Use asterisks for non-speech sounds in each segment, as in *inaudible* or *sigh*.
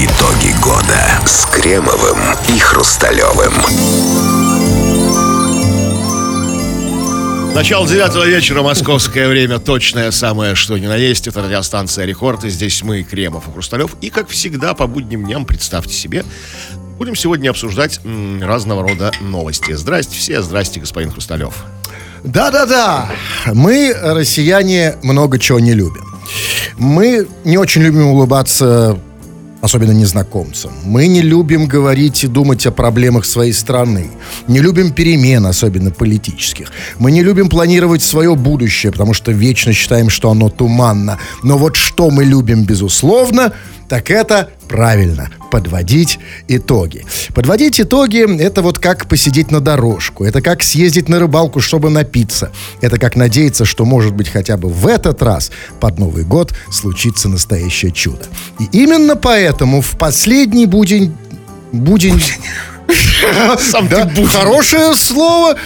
Итоги года с Кремовым и Хрусталевым. Начало девятого вечера, московское время, точное самое, что ни на есть. Это радиостанция «Рекорд», и здесь мы, Кремов и Хрусталев. И, как всегда, по будним дням, представьте себе, будем сегодня обсуждать м, разного рода новости. Здрасте все, здрасте, господин Хрусталев. Да-да-да, мы, россияне, много чего не любим. Мы не очень любим улыбаться особенно незнакомцам. Мы не любим говорить и думать о проблемах своей страны. Не любим перемен, особенно политических. Мы не любим планировать свое будущее, потому что вечно считаем, что оно туманно. Но вот что мы любим, безусловно, так это правильно подводить итоги. Подводить итоги – это вот как посидеть на дорожку, это как съездить на рыбалку, чтобы напиться, это как надеяться, что, может быть, хотя бы в этот раз под Новый год случится настоящее чудо. И именно поэтому в последний будень... Будень... *laughs* Сам Да, ты хорошее слово,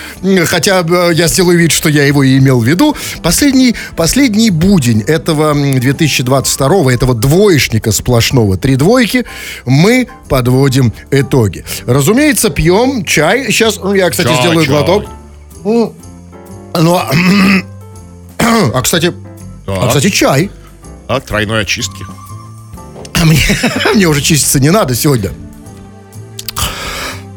хотя э, я сделаю вид, что я его и имел в виду. Последний, последний будень этого м, 2022 этого двоечника сплошного, три двойки, мы подводим итоги. Разумеется, пьем чай. Сейчас я, кстати, Чай, сделаю чай. глоток. Ну, а, *clears throat* а, кстати, а, кстати, чай. А, тройной очистки. А мне, *laughs* мне уже чиститься не надо сегодня.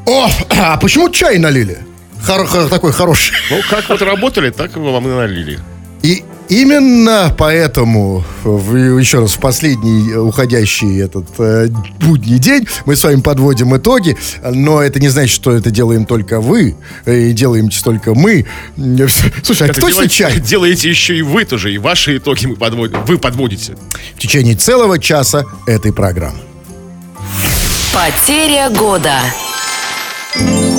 О, а почему чай налили? Хор- хор- такой хороший. Ну, как вот работали, так и вам и налили. И именно поэтому, в, еще раз, в последний э, уходящий этот э, будний день мы с вами подводим итоги, но это не значит, что это делаем только вы, э, и делаем только мы. Слушай, а Это кто делаете, чай? делаете еще и вы тоже, и ваши итоги мы подводим, вы подводите. В течение целого часа этой программы. Потеря года. Thank you.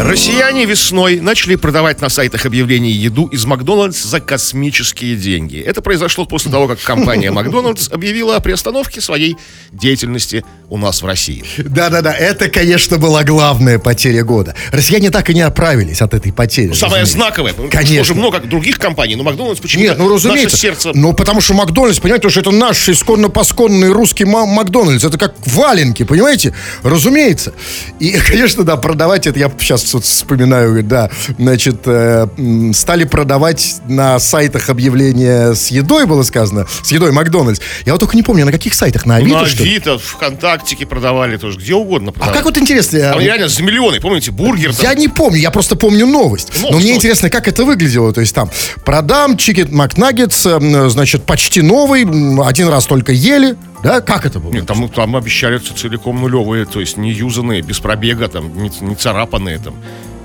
Россияне весной начали продавать на сайтах объявлений еду из Макдональдс за космические деньги. Это произошло после того, как компания *laughs* Макдональдс объявила о приостановке своей деятельности у нас в России. Да-да-да, это, конечно, была главная потеря года. Россияне так и не оправились от этой потери. Знаковое. потому что Конечно. Тоже много других компаний, но Макдональдс почему-то Нет, ну разумеется. наше сердце... Ну, потому что Макдональдс, понимаете, что это наш исконно-посконный русский ма- Макдональдс. Это как валенки, понимаете? Разумеется. И, *laughs* конечно, да, продавать это, я сейчас вот вспоминаю, говорит, да, значит, э, стали продавать на сайтах объявления с едой, было сказано, с едой Макдональдс. Я вот только не помню, на каких сайтах, на Ну, Авито, на что ли? Авито, ВКонтактике продавали тоже, где угодно А продавали. как вот интересно, Там э, реально за миллионы, помните, бургер там. Я не помню, я просто помню новость. Ну, Но мне интересно, как это выглядело. То есть там продам чикен Макнаггетс, значит, почти новый, один раз только ели. Да, как это было? Нет, там, там обещали целиком нулевые, то есть не юзанные, без пробега, там, не, не царапанные там.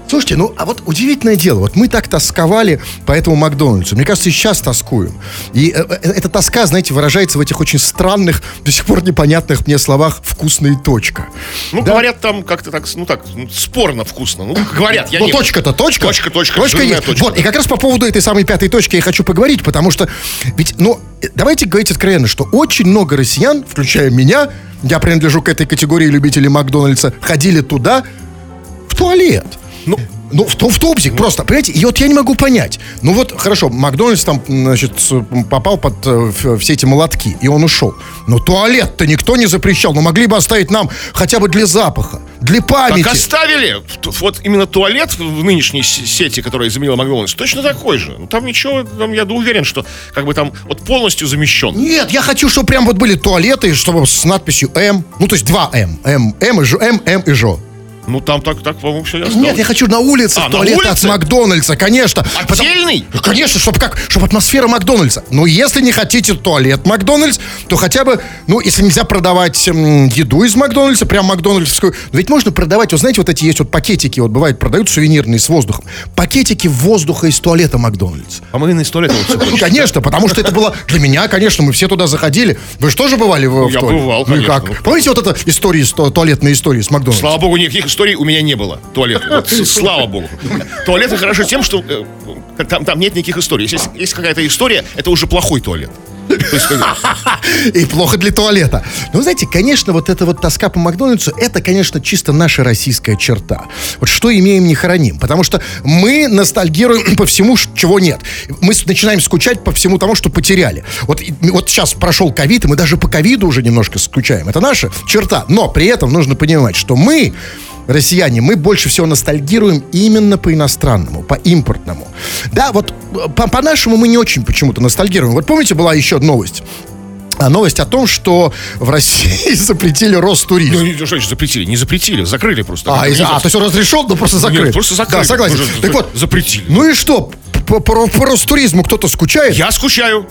Слушайте, ну, а вот удивительное дело. Вот мы так тосковали по этому Макдональдсу. Мне кажется, и сейчас тоскуем. И э, э, эта тоска, знаете, выражается в этих очень странных, до сих пор непонятных мне словах «вкусная точка». Ну, Да? говорят, там как-то так, ну так, ну, спорно вкусно. Ну, говорят, я Ну, не... точка-то точка. Точка, точка, Точка есть. точка. Вот, и как раз по поводу этой самой пятой точки я хочу поговорить, потому что, ведь, ну, э, давайте говорить откровенно, что очень много россиян, включая меня, я принадлежу к этой категории любителей Макдональдса, ходили туда в туалет. Ну, Ну, в, в тубзик просто, понимаете? И вот я не могу понять. Ну вот, хорошо, Макдональдс там, значит, попал под э, все эти молотки, и он ушел. Но туалет-то никто не запрещал. Ну, могли бы оставить нам хотя бы для запаха, для памяти. так оставили. Вот именно туалет в нынешней сети, которая заменила Макдональдс, точно такой же. Ну, Там ничего, там, я уверен, что как бы там вот полностью замещен. Нет, я хочу, чтобы прям вот были туалеты, чтобы с надписью М. Ну, то есть два М. М, М и Ж, М, М и Ж. Ну, там так, так по-моему, все осталось. Нет, я хочу на улице А, на туалет от? Макдональдса, конечно. Отдельный? Потому- Конечно, чтобы как, чтобы атмосфера Макдональдса. Но если не хотите туалет Макдональдс, то хотя бы, ну, если нельзя продавать м, еду из Макдональдса, прям макдональдсовскую, но ведь можно продавать, вот знаете, вот эти есть вот пакетики, вот бывает, продают сувенирные с воздухом. Пакетики воздуха из туалета Макдональдс. А мы из туалета вот Ну. Конечно, потому что это было для меня, конечно, мы все туда заходили. Вы же тоже бывали в, в я туалете? бывал, Ну конечно. как? Помните вот это истории, туалетные истории с Макдональдсом? Слава богу, никаких историй у меня не было. Туалет. Вот, *laughs* слава богу. Туалеты хорошо тем, что э, там, там нет никаких историй. Если есть, есть какая-то история, это уже плохой туалет. *laughs* И плохо для туалета. Ну, знаете, конечно, вот эта вот тоска по Макдональдсу, это, конечно, чисто наша российская черта. Вот что имеем, не храним. Потому что мы ностальгируем *clears throat* по всему, чего нет. Мы начинаем скучать по всему тому, что потеряли. Вот, вот сейчас прошел ковид, и мы даже по ковиду уже немножко скучаем. Это наша черта. Но при этом нужно понимать, что мы россияне, мы больше всего ностальгируем именно по иностранному, по импортному. Да, вот э, по- по-нашему мы не очень почему-то ностальгируем. Вот помните, была еще новость? А новость о том, что в России *laughs* запретили Ну, Ростуризм. не- что значит запретили? Не запретили, закрыли просто. А, из- а, то есть он разрешен, но просто закрыт. Нет, просто закрыли. Да, согласен. Уже Так вот, запретили. ну и что? По, по- по Ростуризму кто-то скучает? Я скучаю.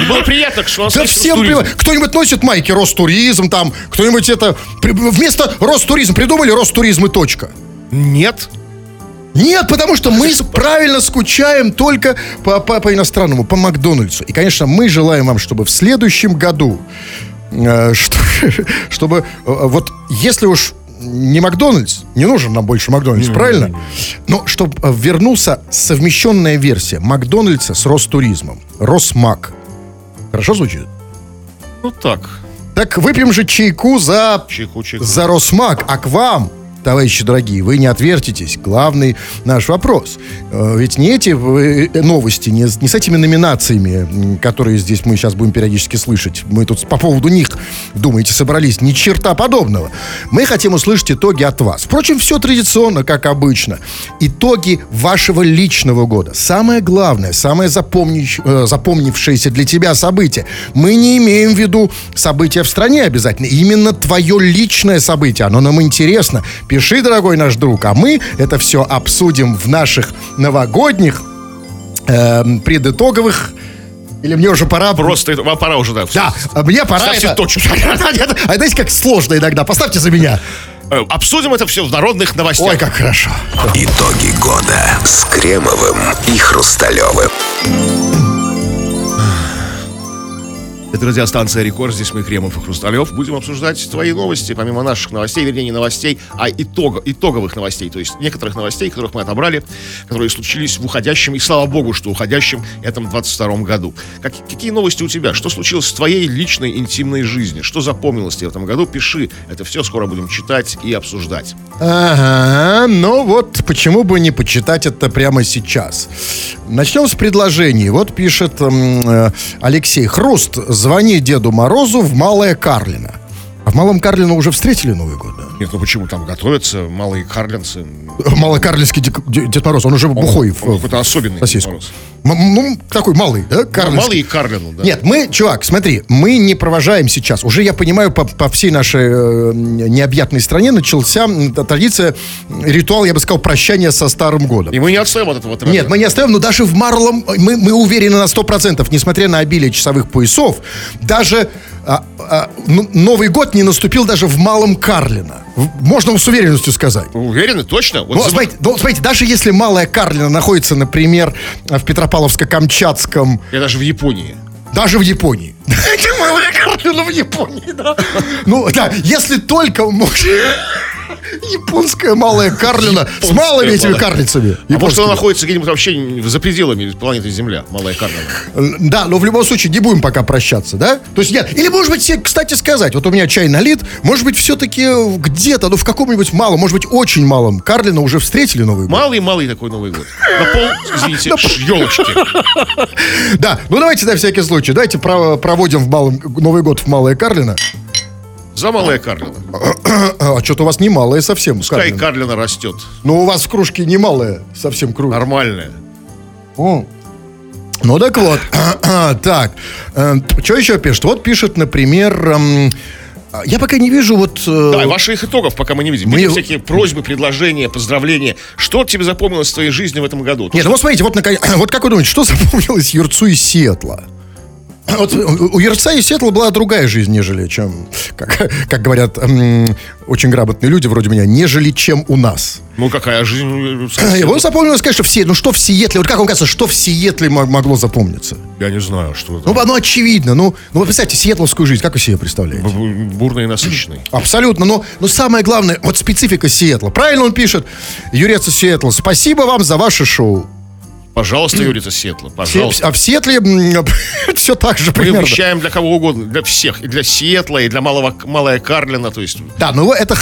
И было приятно, что у нас Да есть всем Ростуризм. Кто-нибудь носит майки Ростуризм там, кто-нибудь это... при- Вместо Ростуризм придумали Ростуризм и точка. Нет. Нет, потому что мы правильно скучаем только по, по, по иностранному, по Макдональдсу. И, конечно, мы желаем вам, чтобы в следующем году, э, *laughs* что- чтобы, э, вот если уж не Макдональдс, не нужен нам больше Макдональдс, правильно? Но чтобы э, вернулся совмещенная версия Макдональдса с Ростуризмом. Росмак. Хорошо звучит? Ну так. Так выпьем же чайку за Чайку, чайку. за Росмак, а к вам, товарищи дорогие, вы не отвертитесь. Главный наш вопрос. Э, Ведь не эти э, новости, не, не с этими номинациями, которые здесь мы сейчас будем периодически слышать. Мы тут по поводу них, думаете, собрались. Ни черта подобного. Мы хотим услышать итоги от вас. Впрочем, все традиционно, как обычно. Итоги вашего личного года. Самое главное, самое запомнищ- э, запомнившееся для тебя событие. Мы не имеем в виду события в стране обязательно. Именно твое личное событие. Оно нам интересно. Пиши, дорогой наш друг, а мы это все обсудим в наших новогодних эм, предитоговых или мне уже пора... Просто вам пора уже, да. Да, мне пора... Ставьте это- точку. *laughs* А знаете, как сложно иногда. Поставьте за меня. Э, Обсудим это все в народных новостях. Ой, как хорошо. Итоги года с Кремовым и Хрусталевым. Это радиостанция «Рекорд». Здесь мы, Кремов и Хрусталев. Будем обсуждать твои новости, помимо наших новостей, вернее, не новостей, а итога, итоговых новостей. То есть некоторых новостей, которых мы отобрали, которые случились в уходящем, и слава богу, что уходящем этом 22 году. Как- какие новости у тебя? Что случилось в твоей личной интимной жизни? Что запомнилось тебе в этом году? Пиши. Это все скоро будем читать и обсуждать. Ага, ну вот почему бы не почитать это прямо сейчас. Начнем с предложений. Вот пишет э, Алексей Хруст. Звони Деду Морозу в Малое Карлино. А в Малом Карлино уже встретили Новый год, да? Нет, ну почему там готовятся малые карлинцы? Малокарлинский Де- Дед Мороз, он уже бухой. в- он какой-то особенный сосиску. Дед Мороз. М- Ну, такой малый, да? Карлинский. Малые карлину, да? Нет, мы, чувак, смотри, мы не провожаем сейчас. Уже я понимаю, по, по всей нашей э, необъятной стране начался традиция, ритуал, я бы сказал, прощания со Старым годом. И мы не отстаем от этого тренда. Нет, мы не оставим, но даже в Марлом мы, мы уверены на 100%, несмотря на обилие часовых поясов, даже а, а, ну, Новый год не наступил даже в Малом Карлино. Можно с уверенностью сказать. Уверены? Точно? Вот Ну, за- смотрите, ну, смотрите, даже если Малая Карлина находится, например, в Петропавловско-Камчатском, Я даже в Японии. даже в Японии. *laughs* Малая Карлина в Японии, да. Ну, да, если только. Японская Малая Карлина с малыми этими Малая- карлицами. А может, она находится где-нибудь вообще за пределами планеты Земля, Малая Карлина? Да, но в любом случае не будем пока прощаться, да? То есть нет. Или, может быть, кстати сказать, вот у меня чай налит, может быть, все-таки где-то, ну, в каком-нибудь малом, может быть, очень малом Карлина уже встретили Новый год. Малый-малый такой Новый год. На пол, извините, елочки. *laughs* Да, ну давайте на всякий случай, давайте про- проводим в малом, Новый год в Малое Карлино. За Малая Карлина. А, что-то у вас не малое совсем. Пускай Карлино. Карлина растет. Но у вас в кружке не малое совсем кружка. Нормальная. О. Ну так вот, *coughs* так, что еще пишет? Вот пишет, например, эм, я пока не вижу вот... э, Да, ваших итогов пока мы не видим. Мы- Видим всякие просьбы, предложения, поздравления. Что тебе запомнилось в твоей жизни в этом году? Нет, ну вот смотрите, вот, наконец- *coughs* вот как вы думаете, что запомнилось Юрцу из Сиэтла? *clears throat* Вот у у Юрца из Сиэтла была другая жизнь, нежели чем, как, *laughs* как говорят очень грамотные люди вроде меня, нежели чем у нас. Ну, какая жизнь? Его запомнилось, конечно, все. Ну что в Сиэтле, вот как вам кажется, что в Сиэтле мо- могло запомниться? Я не знаю, что это. Ну, ну очевидно, ну, ну вы представьте, сиэтловскую жизнь, как вы себе представляете? Бу- Бурный и насыщенный. *clears throat* Абсолютно, но, но самое главное, вот специфика Сиэтла. Правильно он пишет, Юрец из Сиэтла, спасибо вам за ваше шоу. Пожалуйста, Юрица Сетла, пожалуйста. А в Сетле *laughs* все так же Мы примерно. вещаем для кого угодно, для всех, и для Сиэтла, и для малого, малая Карлина, то есть... Да, ну это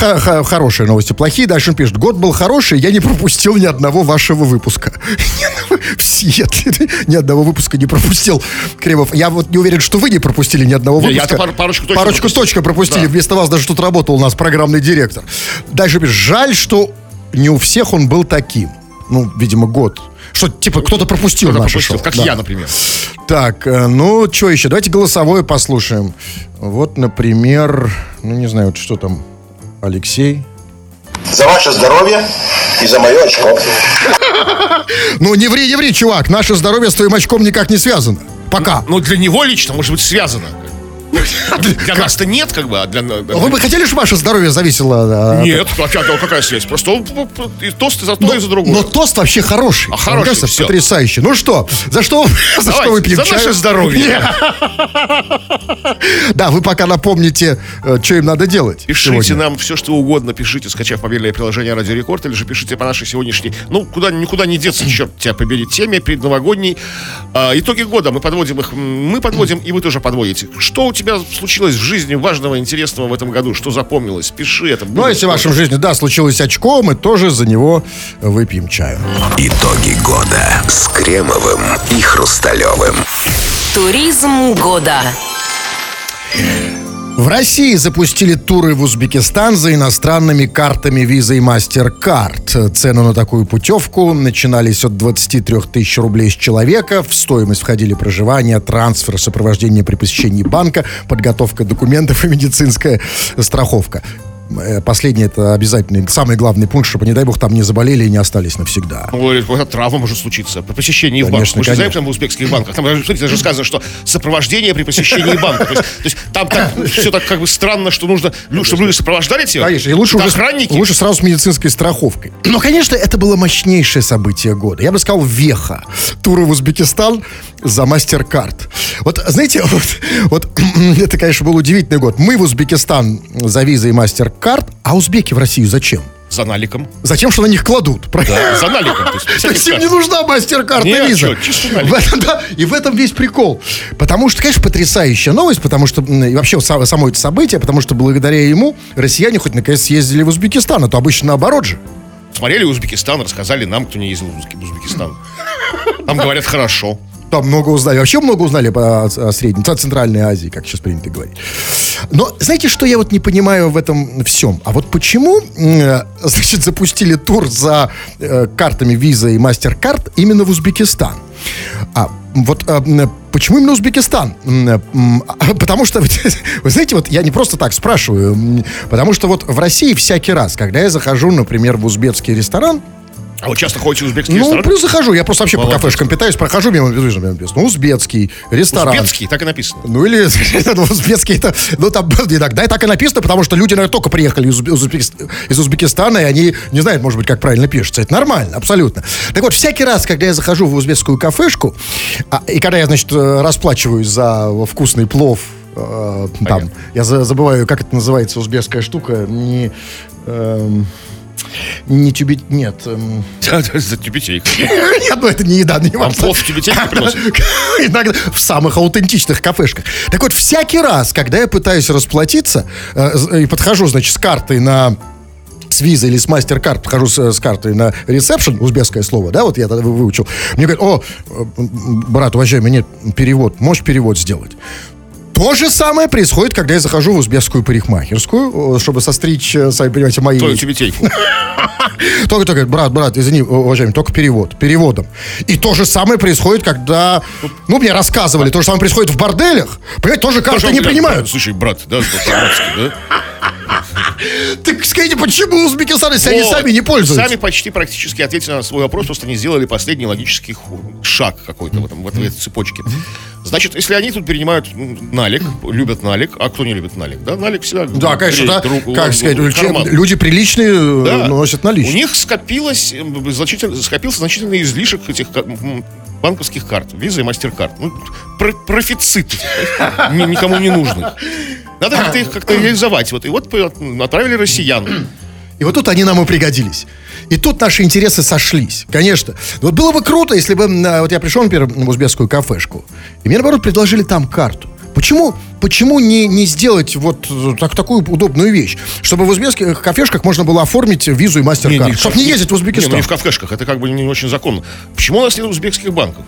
хорошие новости. Плохие дальше он пишет. Год был хороший, я не пропустил ни одного вашего выпуска. *laughs* В Сиэтле ни одного выпуска не пропустил. Кремов, я вот не уверен, что вы не пропустили ни одного выпуска. пар- парочку точно Парочку пропустил. точно пропустили. Вместо вас даже тут работал у нас программный директор. Дальше пишет. Жаль, что не у всех он был таким. Ну, видимо, год. Что, типа, кто-то пропустил Кто-то наше пропустил, шоу. как Да. я, например. Так, э, ну, что еще? Давайте голосовое послушаем. Вот, например, ну, не знаю, вот что там, Алексей. За ваше здоровье и за мое очко. Ну, не ври, не ври, чувак, наше здоровье с твоим очком никак не связано. Пока. Но для него лично, может быть, связано. Для нас-то нет, как бы, а для... Вы бы хотели, чтобы ваше здоровье зависело? а, Нет, а чё, какая связь? Просто и тост и за то, и за другое. Но тост вообще хороший. А хороший, всё. потрясающий. Ну что, за что, *laughs* за что вы пьем за наше здоровье. Да, вы пока напомните, э, что им надо делать. Пишите нам все, что угодно. Пишите, скачав мобильное приложение Радио Рекорд, или же пишите по нашей сегодняшней... Ну, куда, никуда не деться, *clears throat* черт тебя побери, теме предновогодней. А, итоги года. Мы подводим их. Мы подводим, и вы тоже подводите. Что у тебя случилось в жизни важного, интересного в этом году? Что запомнилось? Пиши это. Ну, если в вашем жизни, да, случилось очко, мы тоже за него выпьем чаю. Итоги года с Кремовым и Хрусталевым. Туризм года. В России запустили туры в Узбекистан за иностранными картами Visa и MasterCard. Цены на такую путевку начинались от 23 тысяч рублей с человека. В стоимость входили проживание, трансфер, сопровождение при посещении банка, подготовка документов и медицинская страховка. Э, Последнее это обязательный, самый главный пункт, чтобы, не дай бог, там не заболели и не остались навсегда. Ой, какая травма может случиться при посещении в банк. Конечно, Мы же знаем, конечно. там в узбекских банках. Там, смотрите, даже сказано, что сопровождение при посещении банка. То есть, то есть там так, *laughs* все так как бы странно, что нужно, чтобы люди сопровождали тебя. Конечно, и лучше, уже, охранники. лучше сразу с медицинской страховкой. Но, конечно, это было мощнейшее событие года. Я бы сказал, веха. Туры в Узбекистан за MasterCard. Вот, знаете, *laughs* вот, вот *clears throat* это, конечно, был удивительный год. Мы в Узбекистан за визой и MasterCard, а узбеки в Россию зачем? За наликом. Зачем, что на них кладут? правильно? За наликом. То есть, То есть им не карт. нужна мастер-карта Нет, виза. налик. В этом, да, и в этом весь прикол. Потому что, конечно, потрясающая новость, потому что, и вообще само, это событие, потому что благодаря ему россияне хоть наконец съездили в Узбекистан, а то обычно наоборот же. Смотрели Узбекистан, рассказали нам, кто не ездил в Узбек- Узбекистан. Там говорят хорошо. Там много узнали. Вообще много узнали по средней, о Центральной Азии, как сейчас принято говорить. Но знаете, что я вот не понимаю в этом всем? А вот почему, м, значит, запустили тур за э, картами Visa и MasterCard именно в Узбекистан? А вот э, почему именно Узбекистан? Э, а, Потому что, *laughs* вы знаете, вот я не просто так спрашиваю, потому что вот в России всякий раз, когда я захожу, например, в узбекский ресторан, А вы часто ходите в узбекский ну, ресторан? плюс захожу, я просто вообще по Молодец. кафешкам питаюсь, прохожу мимо, вижу, мимо написано, узбекский ресторан. Узбекский, так и написано. Ну или *laughs* ну, узбекский это, ну там *laughs* иногда и так и написано, потому что люди, наверное, только приехали из, Узбе- Узбекист- из Узбекистана, и они не знают, может быть, как правильно пишется. Это нормально, абсолютно. Так вот, всякий раз, когда я захожу в узбекскую кафешку, а, и когда я, значит, э, расплачиваюсь за вкусный плов, э, там, я за- забываю, как это называется, узбекская штука, не... эм, не тюбет, нет. эм, *laughs* За тюбетейку. *laughs* нет, ну это не еда, не Вам плов в тюбетейке *laughs* приносят? Иногда в самых аутентичных кафешках. Так вот, всякий раз, когда я пытаюсь расплатиться э, и подхожу, значит, с картой на с визой или с мастер-карт, подхожу с, с картой на ресепшн, узбекское слово, да, вот я тогда вы- выучил. Мне говорят, о, э, брат, уважаемый, нет, перевод, можешь перевод сделать? То же самое происходит, когда я захожу в узбекскую парикмахерскую, чтобы состричь, э, сами понимаете, мои... Твою тюбетейку. *laughs* Только, только, брат, брат, извини, уважаемый, только перевод, переводом. И то же самое происходит, когда, ну, мне рассказывали, то же самое происходит в борделях. Понимаете, тоже Тоже не принимают. Слушай, брат, да, да? *laughs* Так скажите, почему узбекистан, если они Вот. сами не пользуются? Сами почти практически ответили на свой вопрос, просто не сделали последний логический шаг какой-то в, этом, в этой цепочке. Значит, если они тут перенимают налик, любят налик, а кто не любит налик, да? Налик всегда Да, конечно, да. руку, как сказать, карман. люди приличные э, Да. носят У наличные. них скопилось, м, значительно, скопился значительный излишек этих банковских карт, виза и мастер-карт. Ну, про- профицит *laughs* ни- никому не нужных. Надо как-то их как-то *clears throat* реализовать. Вот, и вот по- отправили россиян. И вот тут они нам и пригодились. И тут наши интересы сошлись, конечно. Вот было бы круто, если бы... а, Вот я пришел, например, в узбекскую кафешку, и мне, наоборот, предложили там карту. Почему, почему не, не сделать вот э, так, такую удобную вещь? Чтобы в узбекских кафешках можно было оформить визу и мастер-карт. Чтобы не ездить в Не, Узбекистан. ну не в кафешках, это как бы не очень законно. Почему у нас нет узбекских банков?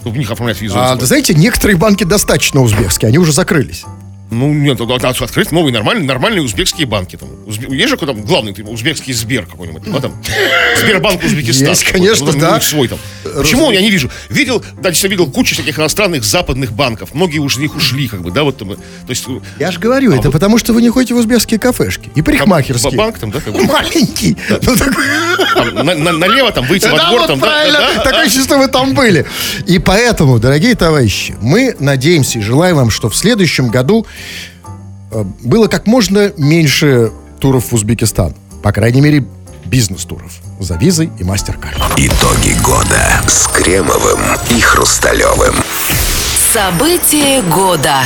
Чтобы в них оформлять визу. А, да знаете, некоторые банки достаточно узбекские, они уже закрылись. Ну, нет, надо открыть новые нормальные, нормальные узбекские банки. Там. Узбе- Есть же там главный ты, узбекский Сбер какой-нибудь? Ну, там, *laughs* Сбербанк Узбекистан. Есть, конечно, Ну, там, да. ну, Свой там. Почему я не вижу? Видел, да, действительно видел кучу всяких иностранных западных банков. Многие из них ушли, как бы, да, вот там. э, То есть, э, Я же говорю, это потому что вы не ходите в узбекские кафешки. И парикмахерские. ба- банк там, да, как бы? Маленький. Ну, такой- *laughs* там, на- на- налево там выйти во Да, двор вот там, да, правильно. да, да. Такое чувство, вы там были. И поэтому, дорогие товарищи, мы надеемся и желаем вам, что в следующем году было как можно меньше туров в Узбекистан. По крайней мере, бизнес-туров. За визой и мастер-карт. Итоги года с Кремовым и Хрусталевым. События года.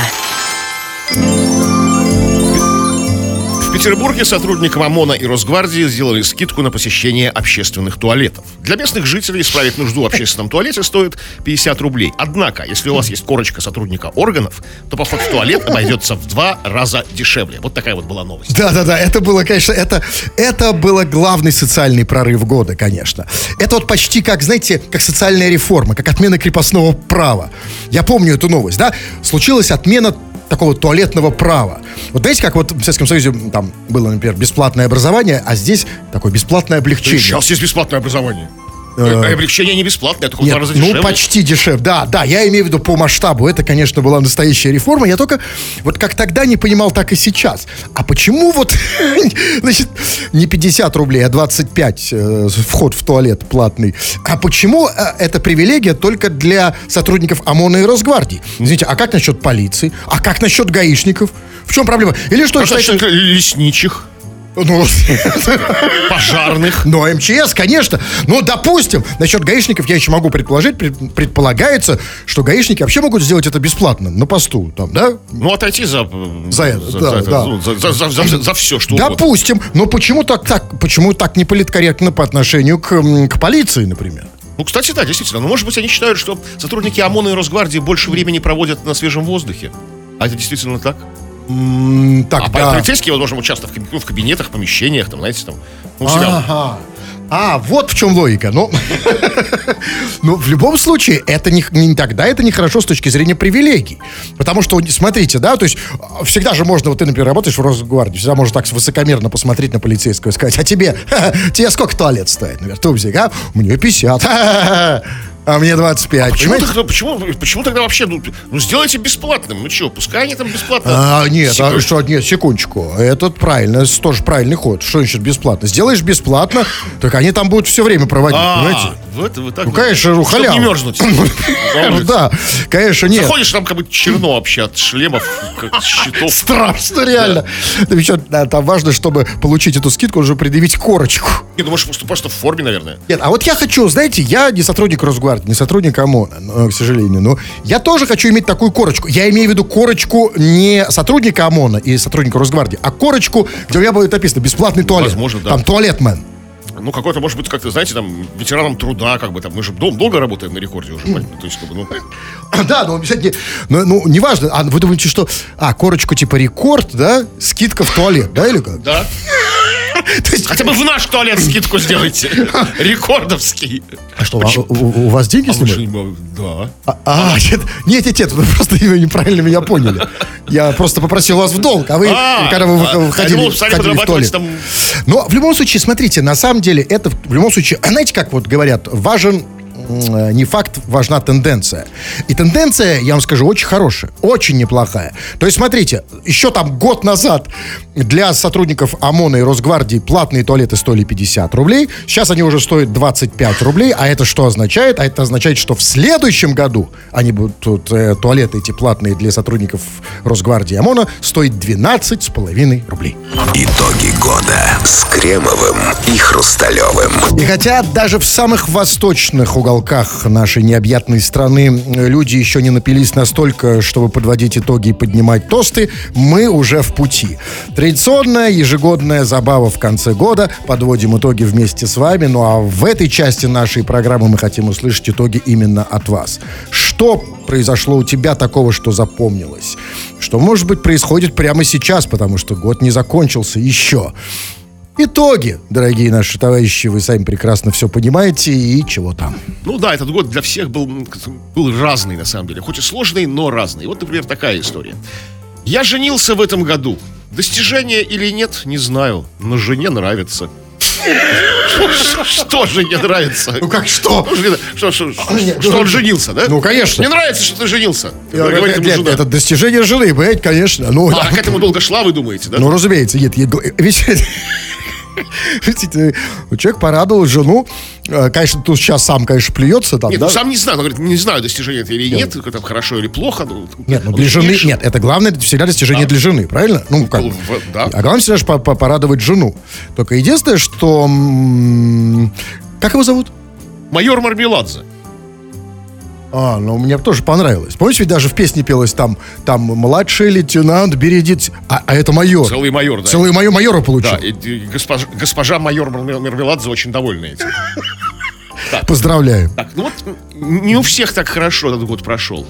Петербурге сотрудникам ОМОНа и Росгвардии сделали скидку на посещение общественных туалетов. Для местных жителей исправить нужду в общественном туалете стоит 50 рублей. Однако, если у вас есть корочка сотрудника органов, то поход в туалет обойдется в два раза дешевле. Вот такая вот была новость. Да-да-да, это было, конечно, это, это было главный социальный прорыв года, конечно. Это вот почти как, знаете, как социальная реформа, как отмена крепостного права. Я помню эту новость, да? Случилась отмена такого туалетного права. Вот знаете, как вот в Советском Союзе там было, например, бесплатное образование, а здесь такое бесплатное облегчение. Сейчас есть бесплатное образование. А облегчение не бесплатное, в Нет, раза ну почти дешевле. Да, да, я имею в виду по масштабу. Это, конечно, была настоящая реформа. Я только вот как тогда не понимал, так и сейчас. А почему вот, *laughs* значит, не 50 рублей, а 25 э, вход в туалет платный? А почему э, эта привилегия только для сотрудников ОМОНа и Росгвардии? Извините, а как насчет полиции? А как насчет гаишников? В чем проблема? Или что, А что насчет лесничих, Ну, пожарных. Но МЧС, конечно. Ну, допустим, насчет гаишников я еще могу предположить, пред- предполагается, что гаишники вообще могут сделать это бесплатно, на посту, там, да? Ну, отойти за... э, За это, да, это, да. ну, за, за- за- за- за все, что угодно. Допустим, но почему так, так, почему так не политкорректно по отношению к, к полиции, например? Ну, кстати, да, действительно. Ну, может быть, они считают, что сотрудники ОМОНа и Росгвардии больше времени проводят на свежем воздухе. А это действительно так? М, Так, А да. полицейские, возможно, в, каб- ну, в кабинетах, помещениях, там, знаете, там, ну, у себя. Ага. А, вот в чем логика. Ну, *laughs* ну, в любом случае, это не, не тогда это нехорошо с точки зрения привилегий. Потому что, смотрите, да, то есть а, всегда же можно, вот ты, например, работаешь в Росгвардии, всегда можно так высокомерно посмотреть на полицейского и сказать, а тебе, *laughs* тебе сколько туалет стоит, например, тубзик, а? Мне 50. *laughs* А мне 25. Почему, понимаете? тогда, почему, почему тогда вообще, ну, ну, сделайте бесплатным, ну что, пускай они там бесплатно. А, нет, а что, нет, секундочку. Это правильно, тоже правильный ход. Что значит бесплатно? Сделаешь бесплатно, так они там будут все время проводить, А, понимаете? Вот вы так Ну, вот. конечно, *laughs* ну, халява. не мерзнуть. Ну да, конечно, нет. Заходишь, там как бы черно вообще от шлемов, как щитов. Страшно, реально. Да, там важно, чтобы получить эту скидку, уже предъявить корочку. Не, ну, может, просто, в форме, наверное. Нет, а вот я хочу, знаете, я не сотрудник Росгвардии, не сотрудник ОМОНа, к сожалению, но я тоже хочу иметь такую корочку. Я имею в виду корочку не сотрудника ОМОНа и сотрудника Росгвардии, а корочку, где у меня будет написано «бесплатный туалет». Возможно, да. Там туалетмен. Ну, какой-то, может быть, как-то, знаете, там, ветераном труда, как бы там, мы же дол- долго работаем на рекорде уже, понятно? То есть, как бы, ну, *clears throat* Да, но обязательно. Ну, ну, неважно. А вы думаете, что. А, корочку типа рекорд, да? Скидка в туалет, да, или как? да. *laughs* Есть, Хотя бы в наш туалет скидку сделайте. *laughs* Рекордовский. а что, а у, вас деньги А снимают? Да. А, а, нет, нет, нет, нет, вы просто неправильно меня поняли. Я просто попросил вас в долг, а вы, А, когда вы вы- я входили, думал, сами входили в туалет. там- Но в любом случае, смотрите, на самом деле, это в любом случае, а знаете, как вот говорят, важен не факт, важна тенденция. И тенденция, я вам скажу, очень хорошая, очень неплохая. То есть, смотрите, еще там год назад для сотрудников ОМОНа и Росгвардии платные туалеты стоили 50 рублей, сейчас они уже стоят 25 рублей, а это что означает? А это означает, что в следующем году они будут, э, туалеты эти платные для сотрудников Росгвардии и ОМОНа стоить 12,5 рублей. Итоги года с Кремовым и Хрусталевым. И хотя даже в самых восточных уголках уголках нашей необъятной страны люди еще не напились настолько, чтобы подводить итоги и поднимать тосты, мы уже в пути. Традиционная ежегодная забава в конце года. Подводим итоги вместе с вами. Ну а в этой части нашей программы мы хотим услышать итоги именно от вас. Что произошло у тебя такого, что запомнилось? Что, может быть, происходит прямо сейчас, потому что год не закончился еще. Итоги, дорогие наши товарищи, вы сами прекрасно все понимаете и чего там. Ну да, этот год для всех был, был разный, на самом деле. Хоть и сложный, но разный. Вот, например, такая история. Я женился в этом году. Достижение или нет, не знаю, но жене нравится. *laughs* Что жене нравится? Ну как что? Ну, Что, что- что- нет, что ну, он женился, да? ну, конечно. Не нравится, что ты женился. Я- это, достижение жены, понимаете, конечно. Ну, А, к этому долго шла, вы думаете, да? ну разумеется, нет, ведь- *laughs* *laughs* человек порадовал жену. Э, Конечно, тут сейчас сам, конечно, плюется там, Нет, да? ну сам не знаю, он говорит, не знаю, достижение это или нет, как там хорошо или плохо. ну, Нет, ну для жены, решил. нет, это главное всегда достижение для жены, правильно? Ну, как? Ну, бы. в- да. А главное всегда же по- по- порадовать жену. Только единственное, что... Как его зовут? Майор Мармеладзе. А, ну мне тоже понравилось. Помните, ведь даже в песне пелось там, там младший лейтенант Бередит, а, а это майор. Целый майор, да. Целый майор, майора получил. Да, и, и госпожа, госпожа майор Мармеладзе очень довольна этим. *laughs* Поздравляем. Так, ну вот не у всех так хорошо этот год прошел.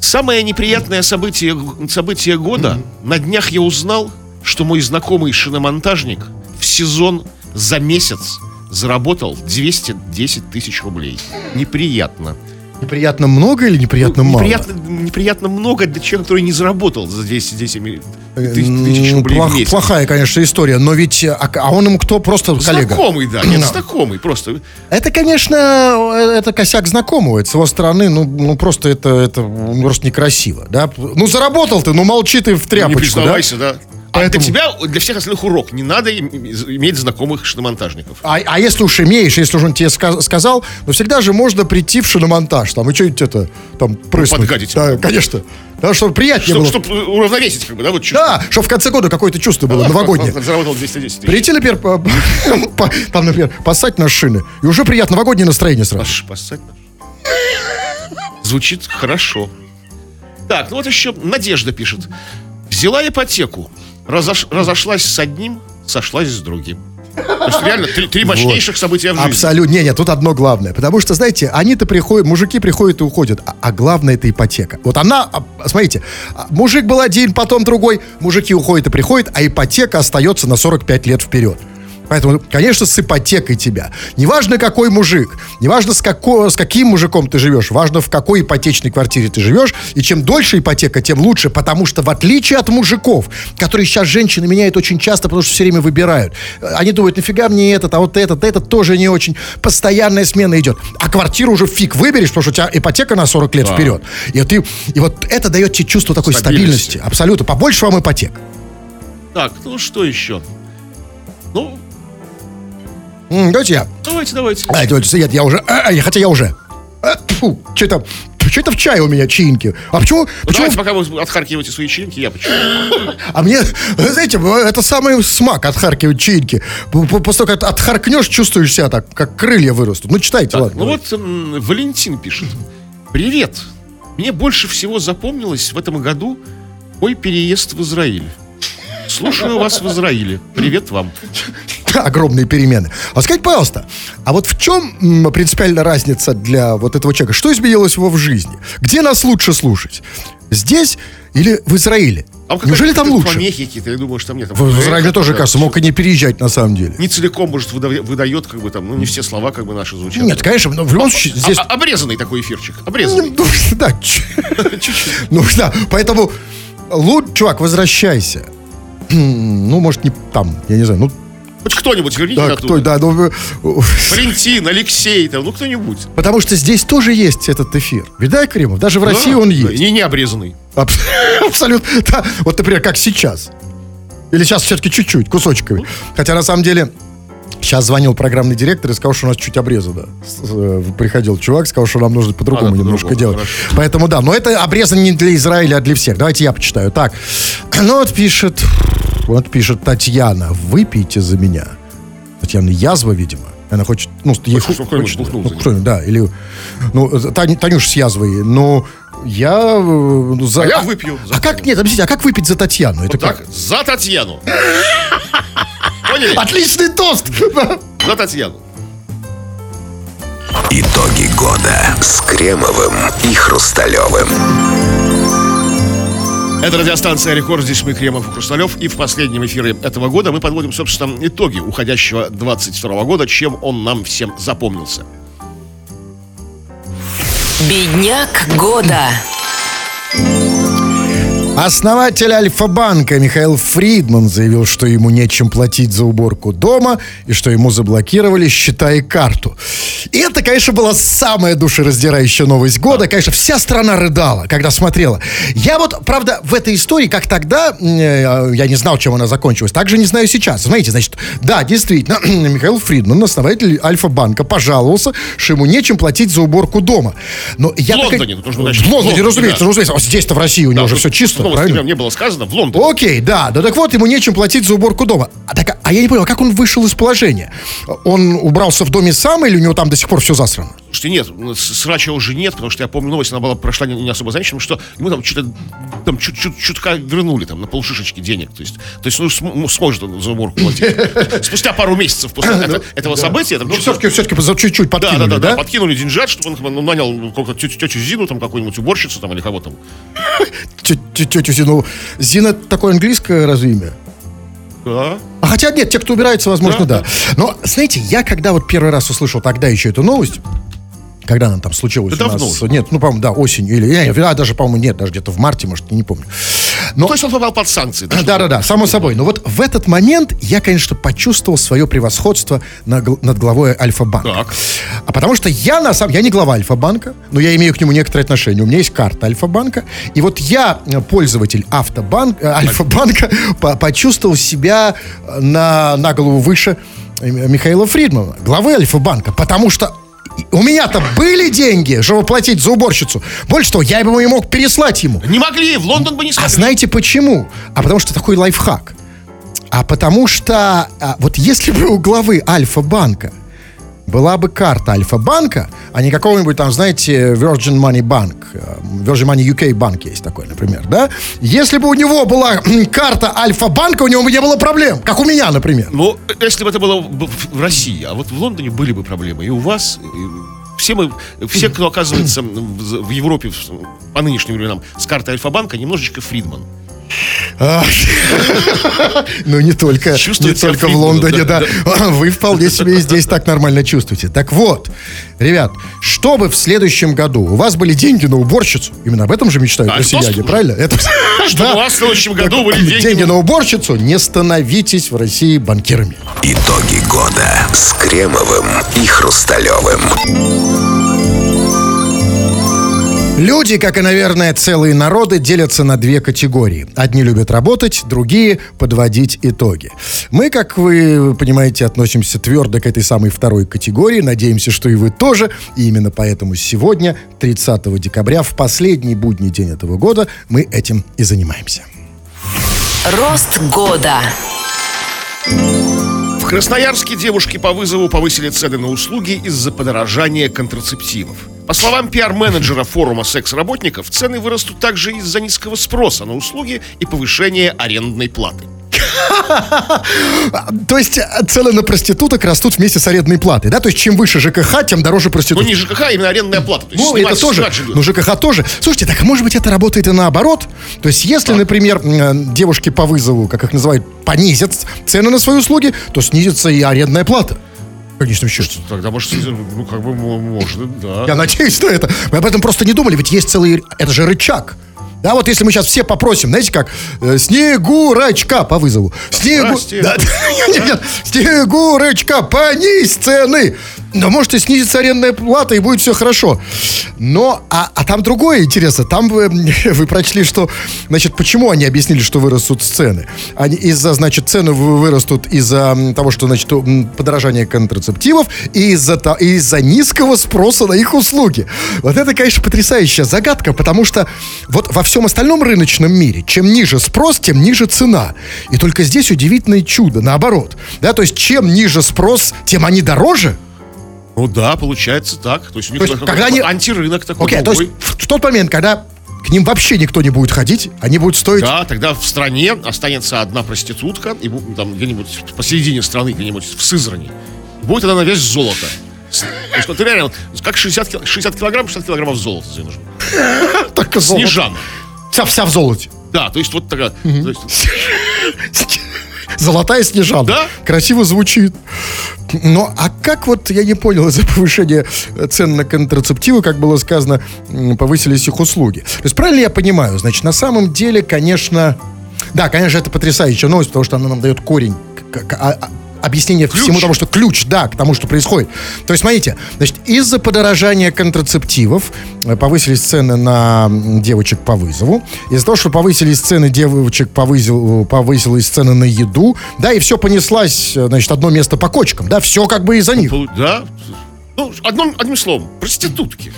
Самое неприятное событие, событие года. На днях я узнал, что мой знакомый шиномонтажник в сезон за месяц заработал 210 тысяч рублей. Неприятно. Неприятно много или неприятно мало? неприятно, неприятно много для человека, который не заработал за 210 ми- Э, тысяч тысяч ну, рублей плох- в месяц. Плохая, конечно, история, но ведь... А, а он ему кто? Просто коллега? Знакомый, да, нет, Да. знакомый, просто. Это, конечно, э, это косяк знакомого. Это с его стороны, ну, ну просто это, это ну, просто некрасиво, да? Ну, заработал ты, ну, молчи ты в Не тряпочку, да? признавайся, да. А Поэтому- для тебя, для всех остальных урок. Не надо им- иметь знакомых шиномонтажников. А, а если уж имеешь, если уж он тебе ска- сказал, ну всегда же можно прийти в шиномонтаж, там, и что-нибудь это, там, прыснуть. подгадить. Да, конечно. Да, чтобы приятнее было. Чтобы уравновесить, как бы, да, вот чуть. Да, чтобы в конце года какое-то чувство было, новогоднее. Заработал 210 тысяч. Прийти, например, по- по- там, например, поссать на шины, и уже приятно новогоднее настроение сразу. Паш, поссать. Звучит хорошо. Так, ну вот еще Надежда пишет. Взяла ипотеку, разош- разошлась с одним, сошлась с другим. То есть реально три, три мощнейших события в жизни. Абсолютно. Не, нет, тут одно главное. Потому что, знаете, они-то приходят, мужики приходят и уходят. А, а главное это ипотека. Вот она, а, смотрите, а, мужик был один, потом другой, мужики уходят и приходят, а ипотека остается на 45 лет вперед. Поэтому, конечно, с ипотекой тебя. Неважно, какой мужик, неважно, с, како, с каким мужиком ты живешь, важно, в какой ипотечной квартире ты живешь. И чем дольше ипотека, тем лучше, потому что в отличие от мужиков, которые сейчас женщины меняют очень часто, потому что все время выбирают. Они думают, нафига мне этот, а вот этот, этот тоже не очень. Постоянная смена идет. А квартиру уже фиг выберешь, потому что у тебя ипотека на 40 лет вперед. И, ты, и вот это дает тебе чувство такой Стабильности. стабильности. Абсолютно. Побольше вам ипотек. Так, ну что еще? Ну, Давайте я. давайте, давайте. А, давайте, нет, я уже... а, а, хотя я уже... Что это... Что это в чае у меня чаинки? А почему... Ну, почему давайте, пока вы отхаркиваете свои членки, я почему? *laughs* а мне, знаете, это самый смак отхаркивать п- После того, как отхаркнешь, чувствуешь себя так, как крылья вырастут. Ну, читайте, Так, ладно. ну вот Валентин пишет. Привет. Мне больше всего запомнилось в этом году мой переезд в Израиль. Слушаю вас в Израиле. Привет вам. *laughs* *laughs* огромные перемены. А скажите, пожалуйста, а вот в чем принципиальная разница для вот этого человека? Что изменилось его в жизни? Где нас лучше слушать? Здесь или в Израиле? А какая- Неужели там лучше? Помехи какие-то, я думаю, что там нет. Там В, Израиле тоже, да, кажется, мог и не переезжать на самом деле. Не целиком, может, выда- выдает, как бы там, ну, не все слова, как бы наши звучат. Нет, конечно, но в любом случае здесь... А- а- обрезанный такой эфирчик. Обрезанный. Ну, *laughs* да, ч- *laughs* ну да, поэтому, лучше, чувак, возвращайся. *clears throat* Ну, может, не там, я не знаю, ну, Хоть кто-нибудь верните да, оттуда. кто, да, ну, Валентин, Алексей, там, ну кто-нибудь. потому что здесь тоже есть этот эфир. Видай, Кремов, даже в России Да, он да, есть. Не, не обрезанный. Аб- *laughs* Абсолютно. Да. Вот, например, как сейчас. Или сейчас все-таки чуть-чуть, кусочками. Хотя, на самом деле, сейчас звонил программный директор и сказал, что у нас чуть обрезано. Э, Приходил чувак, сказал, что нам нужно по-другому А, немножко по-другому, делать. хорошо. Поэтому, да, но это обрезано не для Израиля, а для всех. Давайте я почитаю. Так, *clears throat* ну вот пишет, вот пишет Татьяна, выпейте за меня. Татьяна язва, видимо. Она хочет, ну, ей Хочет, кто-нибудь хочет- ну, кто-нибудь, да, или, ну, Тань- Танюш с язвой, но я э, за... А я выпью за А как, нет, объясните, а как выпить за Татьяну? Это Вот как? так, за Татьяну. *laughs* Поняли? Отличный тост! *laughs* За Татьяну. Итоги года с Кремовым и Хрусталевым. Это радиостанция «Рекорд». Здесь мы, Кремов и Хрусталев. И в последнем эфире этого года мы подводим, собственно, итоги уходящего 22 года, чем он нам всем запомнился. Бедняк года. Основатель Альфа-банка Михаил Фридман заявил, что ему нечем платить за уборку дома и что ему заблокировали счета и карту. И это, конечно, была самая душераздирающая новость года. Конечно, вся страна рыдала, когда смотрела. Я вот, правда, в этой истории, как тогда, э, я не знал, чем она закончилась, также не знаю сейчас. Знаете, значит, да, действительно, *clears throat* Михаил Фридман, основатель Альфа-банка, пожаловался, что ему нечем платить за уборку дома. Но я В так- Лондоне, ну, нужно начать. В Лондоне, Лондоне, разумеется, да. разумеется. А здесь-то в России у него уже тут все чисто, новости правильно? прям не было сказано. В Лондоне. Окей, да, да так вот, ему нечем платить за уборку дома. А, так, а я не понял, а как он вышел из положения? Он убрался в доме сам или у него там до сих пор все засрано? Слушайте, нет, ну, срача уже нет, потому что я помню новость, она была прошла не, не особо замеченным, что ему там что-то там чуть, чуть, чутка вернули там на полшишечки денег. То есть, то есть ну, см- ну, сможет он за уборку платить. *laughs* Спустя пару месяцев после это- этого события. там Ну, все-таки, все-таки чуть-чуть подкинули, да, да? да, подкинули деньжат, чтобы он ну, нанял ну, тетю, Зину, там какую-нибудь уборщицу там или кого там. *laughs* Тетю Зину. Зина такое английское разве имя? Да. А хотя нет, те, кто убирается, возможно, Да, да. Но, знаете, я когда вот первый раз услышал тогда еще эту новость, когда она там случилась Да у нас, давно уже. нет, ну, по-моему, да, осенью, или, не, а, даже, по-моему, нет, даже где-то в марте, может, я не помню. Но, То есть он попал под санкции. да, Да, да, да, само собой. Но вот в этот момент я, конечно, почувствовал свое превосходство на над главой Альфа-банка. Так. А потому что я, на самом я не глава Альфа-банка, но я имею к нему некоторое отношение. У меня есть карта Альфа-банка. И вот я, э, пользователь автобанк, э, Альфа-банка, *laughs* по- почувствовал себя э, на, на голову выше Михаила Фридмана, главы Альфа-банка. Потому что у меня-то были деньги, чтобы платить за уборщицу. Больше того, я бы мог переслать ему. Не могли, в Лондон бы не А смогли. знаете почему? А потому что такой лайфхак. А потому что а, вот если бы у главы Альфа-банка была бы карта Альфа-банка, а не какого-нибудь там, знаете, Virgin Money Bank, э, Virgin Money UK банк есть такой, например, да? Если бы у него была карта Альфа-банка, у него бы не было проблем, как у меня, например. Ну, если бы это было в России, а вот в Лондоне были бы проблемы. И у вас, и все мы, все, кто оказывается в Европе по нынешним временам с картой Альфа-банка, немножечко Фридман. *laughs* Ну, не только, не только в Лондоне, да. *laughs* Вы вполне себе и здесь так нормально чувствуете. Так вот, ребят, чтобы в следующем году у вас были деньги на уборщицу, именно об этом же мечтают А, россияне, правильно? *laughs* Чтобы у вас в следующем году были деньги на уборщицу, не становитесь в России банкирами. Итоги года с Кремовым и Хрусталевым. Люди, как и, наверное, целые народы, делятся на две категории. Одни любят работать, другие — подводить итоги. Мы, как вы понимаете, относимся твердо к этой самой второй категории. Надеемся, что и вы тоже. И именно поэтому сегодня, 30 декабря, в последний будний день этого года, мы этим и занимаемся. Рост года. В Красноярске девушки по вызову повысили цены на услуги из-за подорожания контрацептивов. По словам пиар-менеджера форума секс-работников, цены вырастут также из-за низкого спроса на услуги и повышения арендной платы. *laughs* То есть э, цены на проституток растут вместе с арендной платой, да? То есть чем выше ЖКХ, тем дороже Ну, проститутка. не ЖКХ, а именно арендная плата. То есть Ну, это тоже. Ну, ЖКХ тоже. Слушайте, так может быть это работает и наоборот? То есть, если, например, м, девушки по вызову, как их называют, понизят цены на свои услуги, то снизится и арендная плата. Конечном счете. Тогда, может, ну, как бы, мо- можно, да. Я надеюсь на это. Мы об этом просто не думали, ведь есть целый... Это же рычаг. Да, вот если мы сейчас все попросим, знаете как, э, Снегурочка по вызову. Снегу... здрасте. Да, *laughs* нет, нет, Снегурочка, понизь цены. Да может и снизится арендная плата, и будет все хорошо. Но, а, а там другое интересно. Там вы, *laughs* вы прочли, что, значит, почему они объяснили, что вырастут цены. Они из-за, значит, цены вы- вырастут из-за того, что, значит, подорожание контрацептивов и из-за, из-за низкого спроса на их услуги. Вот это, конечно, потрясающая загадка, потому что вот во всем остальном рыночном мире, чем ниже спрос, тем ниже цена. И только здесь удивительное чудо, наоборот. Да, то есть, чем ниже спрос, тем они дороже. Ну да, получается так. То есть у них То есть, когда они- антирынок такой Окей, то есть в, тот момент, когда к ним вообще никто не будет ходить, они будут стоить... Да, тогда в стране останется одна проститутка, и там где-нибудь посередине страны, где-нибудь в Сызрани. Будет она на вес золота. С- То есть, вот реально, как 60, кил- 60 килограмм, 60 килограммов золота тебе нужно. *laughs* Только золото. Снежан. Вся, вся в золоте. Да, то есть вот такая... *laughs* Золотая снежана. Да. Красиво звучит. Но, а как вот, я не понял, из-за повышения цен на контрацептивы, как было сказано, повысились их услуги. То есть, правильно я понимаю, значит, на самом деле, конечно... Да, конечно, это потрясающая новость, потому что она нам дает корень, объяснение всему тому, что ключ, да, к тому, что происходит. То есть, смотрите, значит, из-за подорожания контрацептивов э, повысились цены на девочек по вызову. Из-за того, что повысились цены девочек, повысил, повысилась цены на еду, да, и все понеслась, э, значит, одно место по кочкам, да, все как бы из-за них. да. Ну, одном, одним словом, проститутки.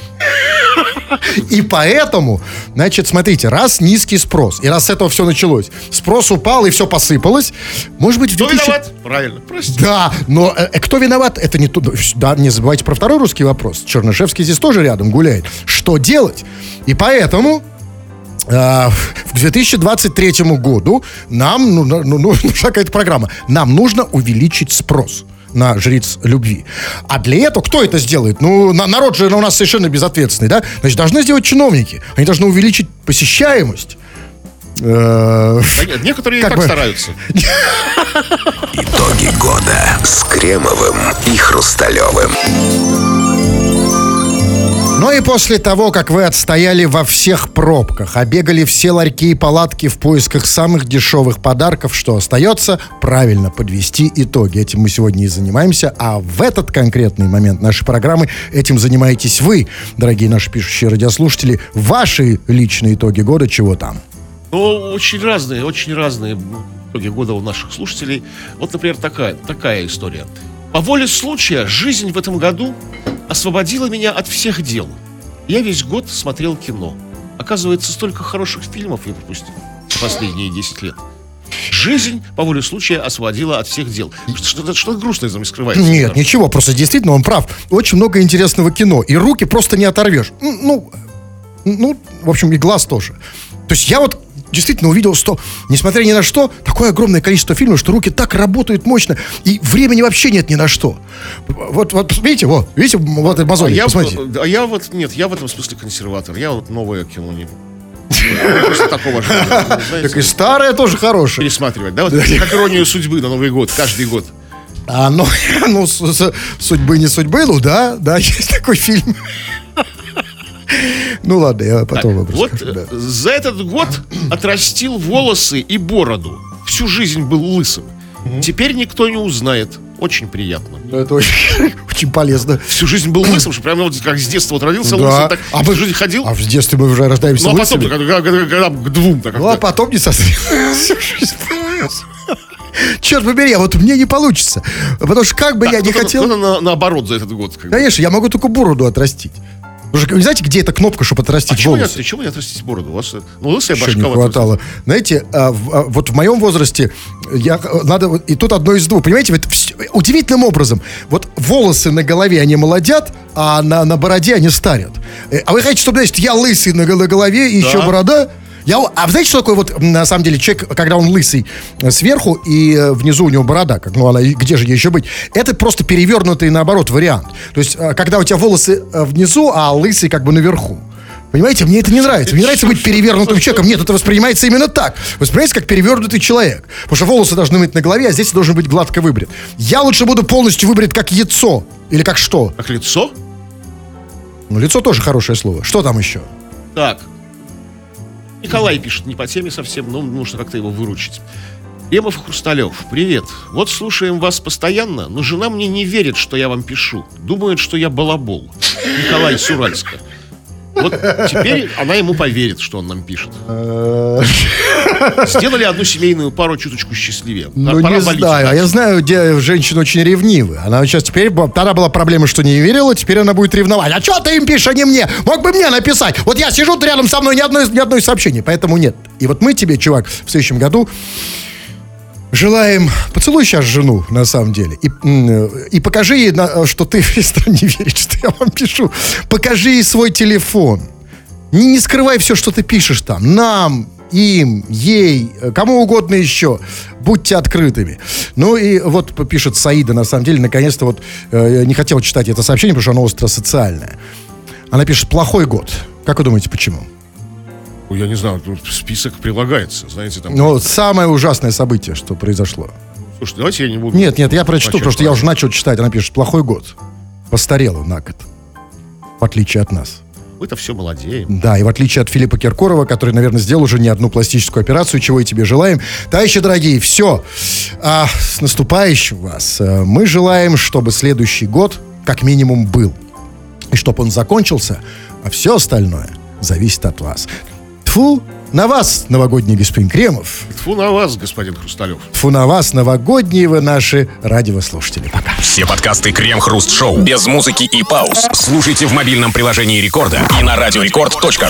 И поэтому, значит, смотрите, раз низкий спрос, и раз с этого все началось, спрос упал и все посыпалось, может быть, в Кто 2000 виноват? Правильно, прости. Да, но э, э, кто виноват? Это не то. Да, не забывайте про второй русский вопрос. Чернышевский здесь тоже рядом гуляет. Что делать? И поэтому э, в 2023 году нам ну, ну, ну, *laughs* нужна какая-то программа. Нам нужно увеличить спрос на жриц любви. А для этого кто это сделает? Ну, на- народ же у нас совершенно безответственный, да? Значит, должны сделать чиновники. Они должны увеличить посещаемость. Э, некоторые и Как так бы- стараются. Итоги года с Кремовым и Хрусталевым. Ну и после того, как вы отстояли во всех пробках, обегали все ларьки и палатки в поисках самых дешевых подарков, что остается? Правильно, подвести итоги. Этим мы сегодня и занимаемся. А в этот конкретный момент нашей программы этим занимаетесь вы, дорогие наши пишущие радиослушатели. Ваши личные итоги года, чего там? Ну, очень разные, очень разные итоги года у наших слушателей. Вот, например, такая, такая история. По воле случая, жизнь в этом году освободила меня от всех дел. Я весь год смотрел кино. Оказывается, столько хороших фильмов я пропустил за последние 10 лет. Жизнь по воле случая освободила от всех дел. Что-то, что-то грустное за мной скрывается. Нет, ничего, просто действительно он прав. Очень много интересного кино, и руки просто не оторвешь. Ну, ну, в общем, и глаз тоже. То есть я вот действительно увидел, что, несмотря ни на что, такое огромное количество фильмов, что руки так работают мощно, и времени вообще нет ни на что. Вот, вот видите, вот, видите, вот это А мозоли, я, посмотрите. а я вот, нет, я в этом смысле консерватор. Я вот новое кино не... Такого *laughs* Так и старое тоже хорошее. пересматривать, да? Как иронию судьбы на Новый год, каждый год. А, ну, *laughs* ну судьбы не судьбы, ну да, да, *laughs* есть такой фильм. *laughs* Ну ладно, я Так, потом вам вот расскажу, да. э, за этот год *clears throat* отрастил волосы и бороду. Всю жизнь был лысым. Теперь никто не узнает. Очень приятно. Ну, Это очень, *laughs* очень полезно. Всю жизнь был *clears throat* лысым, что прямо вот как с детства вот родился Да. лысым, так А мы- всю жизнь ходил. А в детстве мы уже рождаемся ну а потом, лысыми. когда, когда- когда к двум, так Ну, а потом не созрел. *laughs* Всю жизнь был. Черт побери, а вот мне не получится. Потому что как бы Так, я не хотел... кто-то на- наоборот за этот год. как. Конечно, я могу только бороду отрастить. Вы же знаете, где эта кнопка, чтобы А отрастить чего не, волосы? от- чего не отрастить бороду? У вас, э, ну, лысая Еще башка. не хватало. Знаете, а, в- а, вот в моем возрасте я э, надо и тут одно из двух. Понимаете, вот удивительным образом. Вот волосы на голове они молодят, а на, на бороде они старят. Э, А вы хотите, чтобы, значит, я лысый на, на голове и еще борода? Я, а знаете, что такое вот, на самом деле, человек, когда он лысый э, сверху и э, внизу у него борода, как, ну, она, где же ей еще быть? Это просто перевернутый, наоборот, вариант. То есть, э, когда у тебя волосы внизу, а лысый как бы наверху. Понимаете, мне это не нравится. Мне нравится быть перевернутым человеком. Нет, это воспринимается именно так. Воспринимается как перевернутый человек. Потому что волосы должны быть на голове, а здесь должен быть гладко выбрит. Я лучше буду полностью выбрит как яйцо. Или как что? Как лицо? Ну, лицо тоже хорошее слово. Что там еще? Так. Николай пишет, не по теме совсем, но нужно как-то его выручить. Кремов и Хрусталев, привет. Вот слушаем вас постоянно, но жена мне не верит, что я вам пишу. Думает, что я балабол. Николай Суральска. Вот теперь она ему поверит, что он нам пишет. Сделали одну семейную пару чуточку счастливее. Ну, не знаю. А я знаю, где женщины очень ревнивы. Она сейчас теперь... Тогда была проблема, что не верила, теперь она будет ревновать. А что ты им пишешь, а не мне? Мог бы мне написать. Вот я сижу, рядом со мной, ни одной, ни одной сообщения. Поэтому нет. И вот мы тебе, чувак, в следующем году желаем... Поцелуй сейчас жену, на самом деле. И, м, и покажи ей, что ты *laughs* не верить, что я вам пишу. Покажи ей свой телефон. Не, не скрывай все, что ты пишешь там. Нам, им, ей, э, кому угодно еще. Будьте открытыми. Ну и вот пишет Саида, на самом деле, наконец-то вот э, не хотел читать это сообщение, потому что оно остросоциальное. Она пишет «плохой год». Как вы думаете, почему? Я не знаю, тут список прилагается, знаете, там... Ну, самое ужасное событие, что произошло. Слушайте, давайте я не буду... Нет, нет, я прочту, потому что я уже начал читать. Она пишет «плохой год». Постарела на год. В отличие от нас. Мы-то все молодеем. Да, и в отличие от Филиппа Киркорова, который, наверное, сделал уже не одну пластическую операцию, чего и тебе желаем. Товарищи дорогие, все. А, с наступающим вас. Э, Мы желаем, чтобы следующий год как минимум был. И чтобы он закончился, а все остальное зависит от вас. Тфу на вас, новогодний господин Кремов. Фу на вас, господин Хрусталев. Тфу на вас, новогодние вы наши радиослушатели. Пока. Все подкасты Крем-Хруст Шоу без музыки и пауз. Слушайте в мобильном приложении Рекорда и на радиорекорд.ру.